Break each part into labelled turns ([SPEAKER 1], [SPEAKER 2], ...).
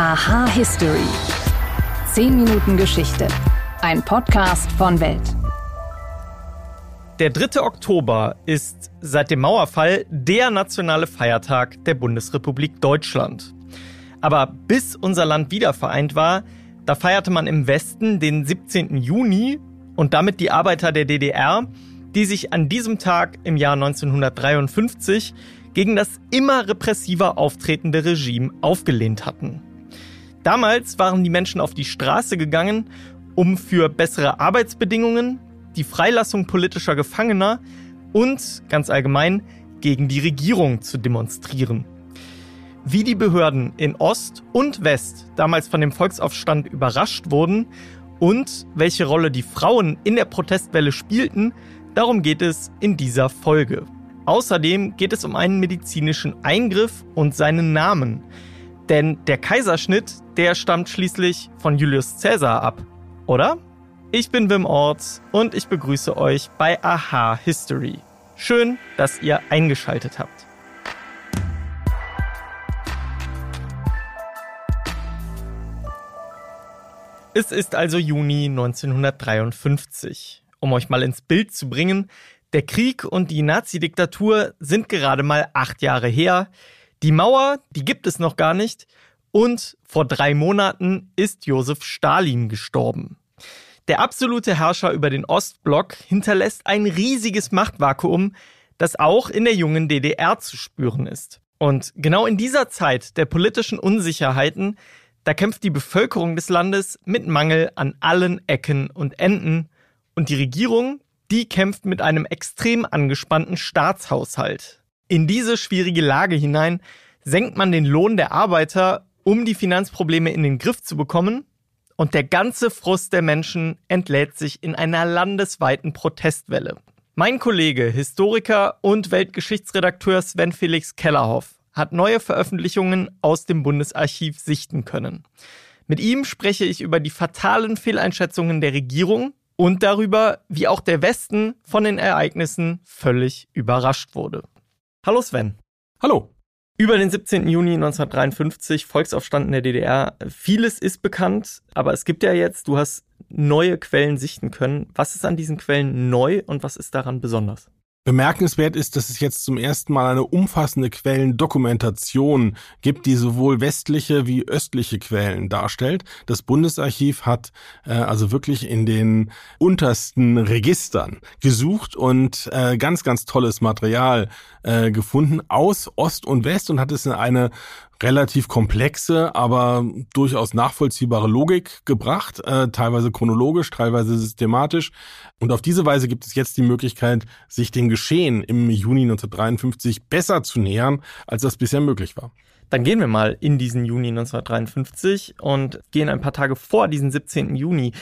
[SPEAKER 1] Aha History. 10 Minuten Geschichte. Ein Podcast von Welt.
[SPEAKER 2] Der 3. Oktober ist seit dem Mauerfall der nationale Feiertag der Bundesrepublik Deutschland. Aber bis unser Land wiedervereint war, da feierte man im Westen den 17. Juni und damit die Arbeiter der DDR, die sich an diesem Tag im Jahr 1953 gegen das immer repressiver auftretende Regime aufgelehnt hatten. Damals waren die Menschen auf die Straße gegangen, um für bessere Arbeitsbedingungen, die Freilassung politischer Gefangener und ganz allgemein gegen die Regierung zu demonstrieren. Wie die Behörden in Ost und West damals von dem Volksaufstand überrascht wurden und welche Rolle die Frauen in der Protestwelle spielten, darum geht es in dieser Folge. Außerdem geht es um einen medizinischen Eingriff und seinen Namen. Denn der Kaiserschnitt, der stammt schließlich von Julius Caesar ab, oder? Ich bin Wim Orts und ich begrüße euch bei Aha History. Schön, dass ihr eingeschaltet habt. Es ist also Juni 1953. Um euch mal ins Bild zu bringen, der Krieg und die Nazi-Diktatur sind gerade mal acht Jahre her. Die Mauer, die gibt es noch gar nicht. Und vor drei Monaten ist Josef Stalin gestorben. Der absolute Herrscher über den Ostblock hinterlässt ein riesiges Machtvakuum, das auch in der jungen DDR zu spüren ist. Und genau in dieser Zeit der politischen Unsicherheiten, da kämpft die Bevölkerung des Landes mit Mangel an allen Ecken und Enden. Und die Regierung, die kämpft mit einem extrem angespannten Staatshaushalt. In diese schwierige Lage hinein senkt man den Lohn der Arbeiter, um die Finanzprobleme in den Griff zu bekommen. Und der ganze Frust der Menschen entlädt sich in einer landesweiten Protestwelle. Mein Kollege, Historiker und Weltgeschichtsredakteur Sven Felix Kellerhoff hat neue Veröffentlichungen aus dem Bundesarchiv sichten können. Mit ihm spreche ich über die fatalen Fehleinschätzungen der Regierung und darüber, wie auch der Westen von den Ereignissen völlig überrascht wurde. Hallo Sven.
[SPEAKER 3] Hallo.
[SPEAKER 2] Über den 17. Juni 1953, Volksaufstand in der DDR. Vieles ist bekannt, aber es gibt ja jetzt, du hast neue Quellen sichten können. Was ist an diesen Quellen neu und was ist daran besonders?
[SPEAKER 3] Bemerkenswert ist, dass es jetzt zum ersten Mal eine umfassende Quellendokumentation gibt, die sowohl westliche wie östliche Quellen darstellt. Das Bundesarchiv hat äh, also wirklich in den untersten Registern gesucht und äh, ganz, ganz tolles Material äh, gefunden aus Ost und West und hat es in eine relativ komplexe, aber durchaus nachvollziehbare Logik gebracht, äh, teilweise chronologisch, teilweise systematisch. Und auf diese Weise gibt es jetzt die Möglichkeit, sich dem Geschehen im Juni 1953 besser zu nähern, als das bisher möglich war.
[SPEAKER 2] Dann gehen wir mal in diesen Juni 1953 und gehen ein paar Tage vor diesen 17. Juni.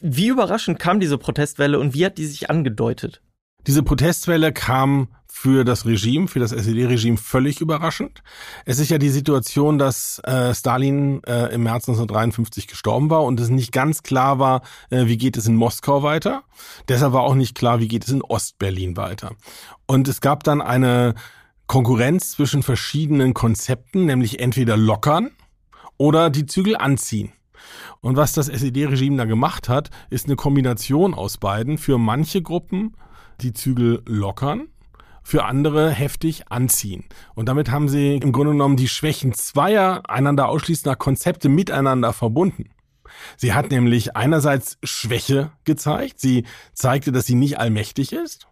[SPEAKER 2] Wie überraschend kam diese Protestwelle und wie hat die sich angedeutet?
[SPEAKER 3] Diese Protestwelle kam für das Regime, für das SED-Regime völlig überraschend. Es ist ja die Situation, dass äh, Stalin äh, im März 1953 gestorben war und es nicht ganz klar war, äh, wie geht es in Moskau weiter. Deshalb war auch nicht klar, wie geht es in Ostberlin weiter. Und es gab dann eine Konkurrenz zwischen verschiedenen Konzepten, nämlich entweder lockern oder die Zügel anziehen. Und was das SED-Regime da gemacht hat, ist eine Kombination aus beiden. Für manche Gruppen die Zügel lockern für andere heftig anziehen. Und damit haben sie im Grunde genommen die Schwächen zweier einander ausschließender Konzepte miteinander verbunden. Sie hat nämlich einerseits Schwäche gezeigt, sie zeigte, dass sie nicht allmächtig ist.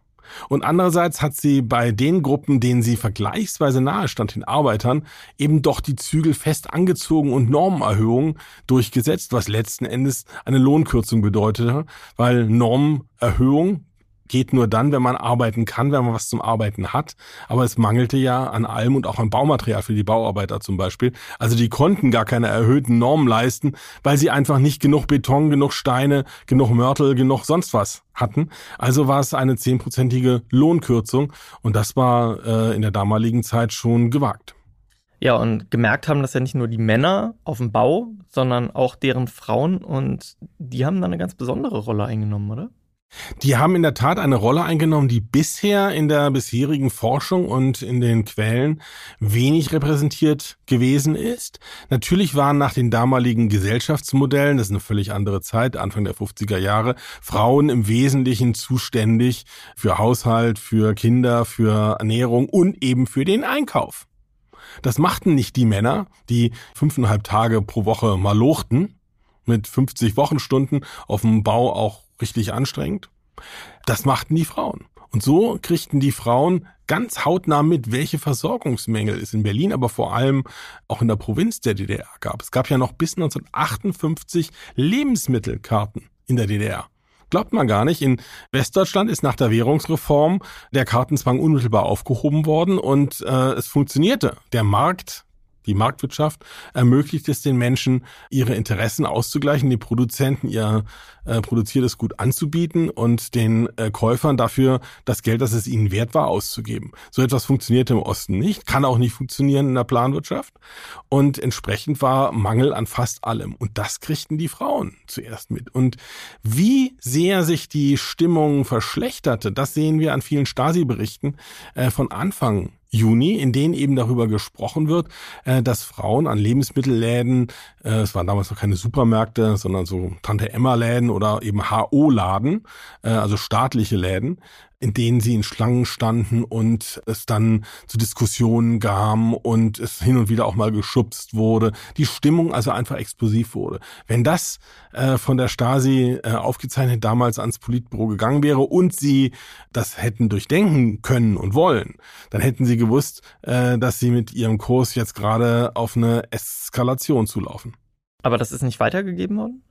[SPEAKER 3] Und andererseits hat sie bei den Gruppen, denen sie vergleichsweise nahe stand, den Arbeitern, eben doch die Zügel fest angezogen und Normenerhöhungen durchgesetzt, was letzten Endes eine Lohnkürzung bedeutete, weil Normerhöhung geht nur dann, wenn man arbeiten kann, wenn man was zum Arbeiten hat. Aber es mangelte ja an allem und auch an Baumaterial für die Bauarbeiter zum Beispiel. Also die konnten gar keine erhöhten Normen leisten, weil sie einfach nicht genug Beton, genug Steine, genug Mörtel, genug sonst was hatten. Also war es eine zehnprozentige Lohnkürzung und das war äh, in der damaligen Zeit schon gewagt.
[SPEAKER 2] Ja, und gemerkt haben das ja nicht nur die Männer auf dem Bau, sondern auch deren Frauen und die haben da eine ganz besondere Rolle eingenommen, oder?
[SPEAKER 3] Die haben in der Tat eine Rolle eingenommen, die bisher in der bisherigen Forschung und in den Quellen wenig repräsentiert gewesen ist. Natürlich waren nach den damaligen Gesellschaftsmodellen, das ist eine völlig andere Zeit, Anfang der 50er Jahre, Frauen im Wesentlichen zuständig für Haushalt, für Kinder, für Ernährung und eben für den Einkauf. Das machten nicht die Männer, die fünfeinhalb Tage pro Woche mal lochten, mit 50 Wochenstunden auf dem Bau auch richtig anstrengend. Das machten die Frauen. Und so kriegten die Frauen ganz hautnah mit, welche Versorgungsmängel es in Berlin, aber vor allem auch in der Provinz der DDR gab. Es gab ja noch bis 1958 Lebensmittelkarten in der DDR. Glaubt man gar nicht. In Westdeutschland ist nach der Währungsreform der Kartenzwang unmittelbar aufgehoben worden und äh, es funktionierte. Der Markt die Marktwirtschaft ermöglicht es den Menschen, ihre Interessen auszugleichen, die Produzenten ihr äh, produziertes Gut anzubieten und den äh, Käufern dafür das Geld, das es ihnen wert war, auszugeben. So etwas funktioniert im Osten nicht, kann auch nicht funktionieren in der Planwirtschaft und entsprechend war Mangel an fast allem. Und das kriegten die Frauen zuerst mit. Und wie sehr sich die Stimmung verschlechterte, das sehen wir an vielen Stasi-Berichten äh, von Anfang Juni, in denen eben darüber gesprochen wird, äh, dass Frauen an Lebensmittelläden, äh, es waren damals noch keine Supermärkte, sondern so Tante Emma Läden oder eben HO-Laden, äh, also staatliche Läden, in denen sie in Schlangen standen und es dann zu Diskussionen kam und es hin und wieder auch mal geschubst wurde. Die Stimmung also einfach explosiv wurde. Wenn das äh, von der Stasi äh, aufgezeichnet damals ans Politbüro gegangen wäre und sie das hätten durchdenken können und wollen, dann hätten sie gewusst, äh, dass sie mit ihrem Kurs jetzt gerade auf eine Eskalation zulaufen.
[SPEAKER 2] Aber das ist nicht weitergegeben worden?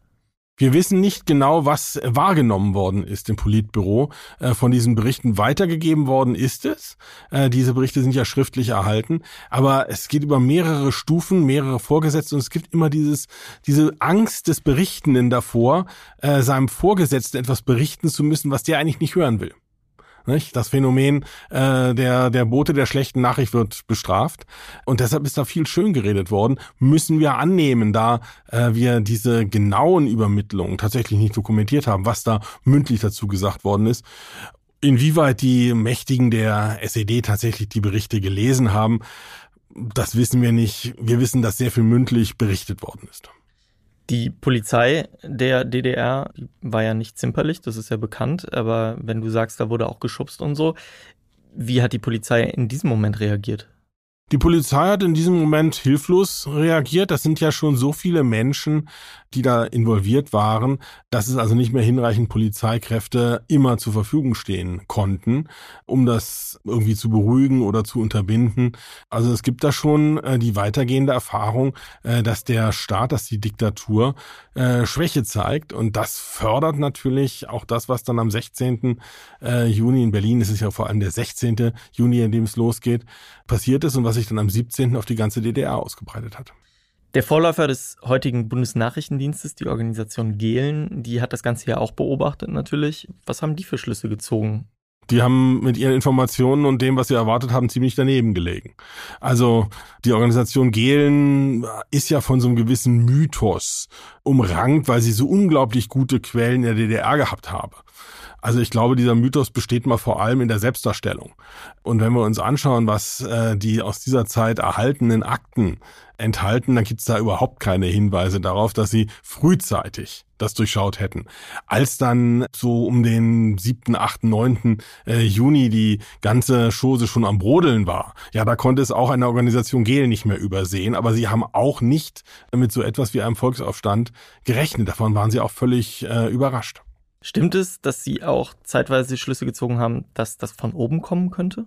[SPEAKER 3] Wir wissen nicht genau, was wahrgenommen worden ist im Politbüro. Äh, von diesen Berichten weitergegeben worden ist es. Äh, diese Berichte sind ja schriftlich erhalten. Aber es geht über mehrere Stufen, mehrere Vorgesetzte und es gibt immer dieses, diese Angst des Berichtenden davor, äh, seinem Vorgesetzten etwas berichten zu müssen, was der eigentlich nicht hören will. Nicht? Das Phänomen äh, der, der Bote der schlechten Nachricht wird bestraft. Und deshalb ist da viel schön geredet worden. Müssen wir annehmen, da äh, wir diese genauen Übermittlungen tatsächlich nicht dokumentiert haben, was da mündlich dazu gesagt worden ist. Inwieweit die Mächtigen der SED tatsächlich die Berichte gelesen haben, das wissen wir nicht. Wir wissen, dass sehr viel mündlich berichtet worden ist.
[SPEAKER 2] Die Polizei der DDR war ja nicht zimperlich, das ist ja bekannt, aber wenn du sagst, da wurde auch geschubst und so, wie hat die Polizei in diesem Moment reagiert?
[SPEAKER 3] Die Polizei hat in diesem Moment hilflos reagiert. Das sind ja schon so viele Menschen, die da involviert waren, dass es also nicht mehr hinreichend Polizeikräfte immer zur Verfügung stehen konnten, um das irgendwie zu beruhigen oder zu unterbinden. Also es gibt da schon äh, die weitergehende Erfahrung, äh, dass der Staat, dass die Diktatur äh, Schwäche zeigt und das fördert natürlich auch das, was dann am 16. Äh, Juni in Berlin, es ist ja vor allem der 16. Juni, in dem es losgeht, passiert ist und was sich dann am 17. auf die ganze DDR ausgebreitet hat.
[SPEAKER 2] Der Vorläufer des heutigen Bundesnachrichtendienstes, die Organisation Gehlen, die hat das Ganze ja auch beobachtet natürlich. Was haben die für Schlüsse gezogen?
[SPEAKER 3] Die haben mit ihren Informationen und dem, was sie erwartet haben, ziemlich daneben gelegen. Also die Organisation Gehlen ist ja von so einem gewissen Mythos umrankt, weil sie so unglaublich gute Quellen in der DDR gehabt habe. Also ich glaube, dieser Mythos besteht mal vor allem in der Selbstdarstellung. Und wenn wir uns anschauen, was äh, die aus dieser Zeit erhaltenen Akten enthalten, dann gibt es da überhaupt keine Hinweise darauf, dass sie frühzeitig das durchschaut hätten. Als dann so um den 7., 8., 9. Juni die ganze Chose schon am Brodeln war, ja, da konnte es auch eine Organisation Gel nicht mehr übersehen, aber sie haben auch nicht mit so etwas wie einem Volksaufstand gerechnet. Davon waren sie auch völlig äh, überrascht.
[SPEAKER 2] Stimmt es, dass Sie auch zeitweise Schlüsse gezogen haben, dass das von oben kommen könnte?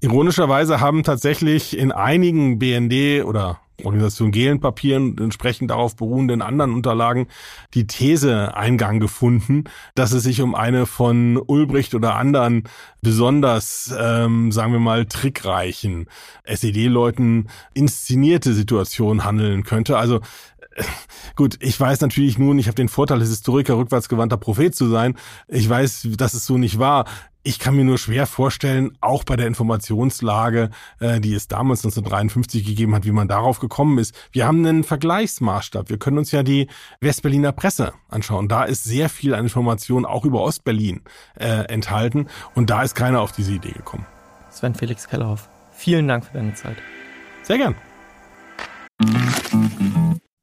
[SPEAKER 3] Ironischerweise haben tatsächlich in einigen BND oder Organisation Gehlenpapieren entsprechend darauf beruhenden anderen Unterlagen die These Eingang gefunden, dass es sich um eine von Ulbricht oder anderen besonders, ähm, sagen wir mal, trickreichen SED-Leuten inszenierte Situation handeln könnte. Also gut, ich weiß natürlich nun, ich habe den Vorteil, als Historiker rückwärtsgewandter Prophet zu sein. Ich weiß, dass es so nicht war. Ich kann mir nur schwer vorstellen, auch bei der Informationslage, äh, die es damals 1953 gegeben hat, wie man darauf gekommen ist. Wir haben einen Vergleichsmaßstab. Wir können uns ja die Westberliner Presse anschauen. Da ist sehr viel an Informationen auch über Ostberlin äh, enthalten und da ist keiner auf diese Idee gekommen.
[SPEAKER 2] Sven Felix Kellerhoff, vielen Dank für deine Zeit.
[SPEAKER 3] Sehr gern.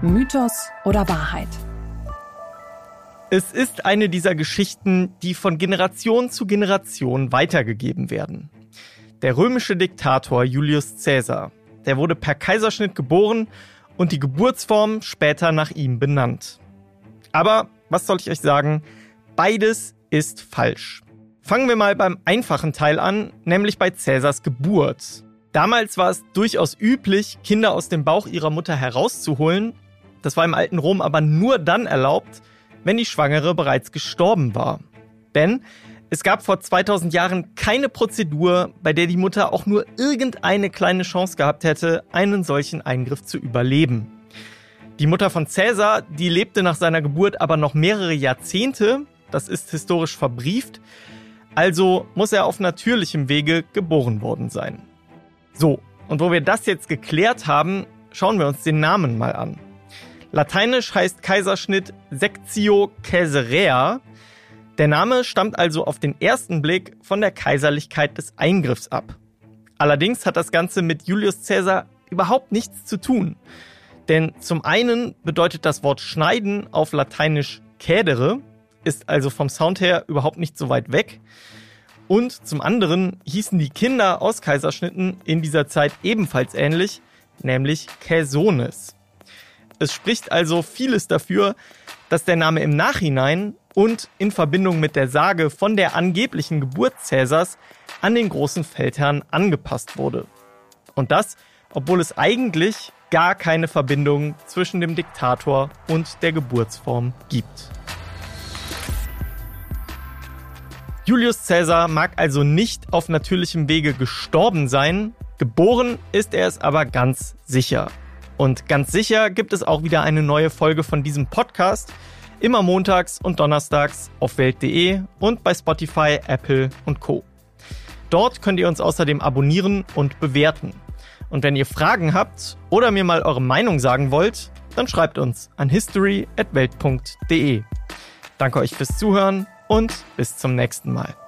[SPEAKER 1] Mythos oder Wahrheit?
[SPEAKER 2] Es ist eine dieser Geschichten, die von Generation zu Generation weitergegeben werden. Der römische Diktator Julius Caesar, der wurde per Kaiserschnitt geboren und die Geburtsform später nach ihm benannt. Aber, was soll ich euch sagen, beides ist falsch. Fangen wir mal beim einfachen Teil an, nämlich bei Caesars Geburt. Damals war es durchaus üblich, Kinder aus dem Bauch ihrer Mutter herauszuholen. Das war im alten Rom aber nur dann erlaubt, wenn die Schwangere bereits gestorben war. Denn es gab vor 2000 Jahren keine Prozedur, bei der die Mutter auch nur irgendeine kleine Chance gehabt hätte, einen solchen Eingriff zu überleben. Die Mutter von Cäsar, die lebte nach seiner Geburt aber noch mehrere Jahrzehnte, das ist historisch verbrieft, also muss er auf natürlichem Wege geboren worden sein. So, und wo wir das jetzt geklärt haben, schauen wir uns den Namen mal an. Lateinisch heißt Kaiserschnitt Sectio Caesarea. Der Name stammt also auf den ersten Blick von der Kaiserlichkeit des Eingriffs ab. Allerdings hat das Ganze mit Julius Caesar überhaupt nichts zu tun. Denn zum einen bedeutet das Wort schneiden auf Lateinisch cadere, ist also vom Sound her überhaupt nicht so weit weg. Und zum anderen hießen die Kinder aus Kaiserschnitten in dieser Zeit ebenfalls ähnlich, nämlich Caesones. Es spricht also vieles dafür, dass der Name im Nachhinein und in Verbindung mit der Sage von der angeblichen Geburt Cäsars an den großen Feldherrn angepasst wurde. Und das, obwohl es eigentlich gar keine Verbindung zwischen dem Diktator und der Geburtsform gibt. Julius Caesar mag also nicht auf natürlichem Wege gestorben sein, geboren ist er es aber ganz sicher. Und ganz sicher gibt es auch wieder eine neue Folge von diesem Podcast. Immer montags und donnerstags auf Welt.de und bei Spotify, Apple und Co. Dort könnt ihr uns außerdem abonnieren und bewerten. Und wenn ihr Fragen habt oder mir mal eure Meinung sagen wollt, dann schreibt uns an history@welt.de. Danke euch fürs Zuhören und bis zum nächsten Mal.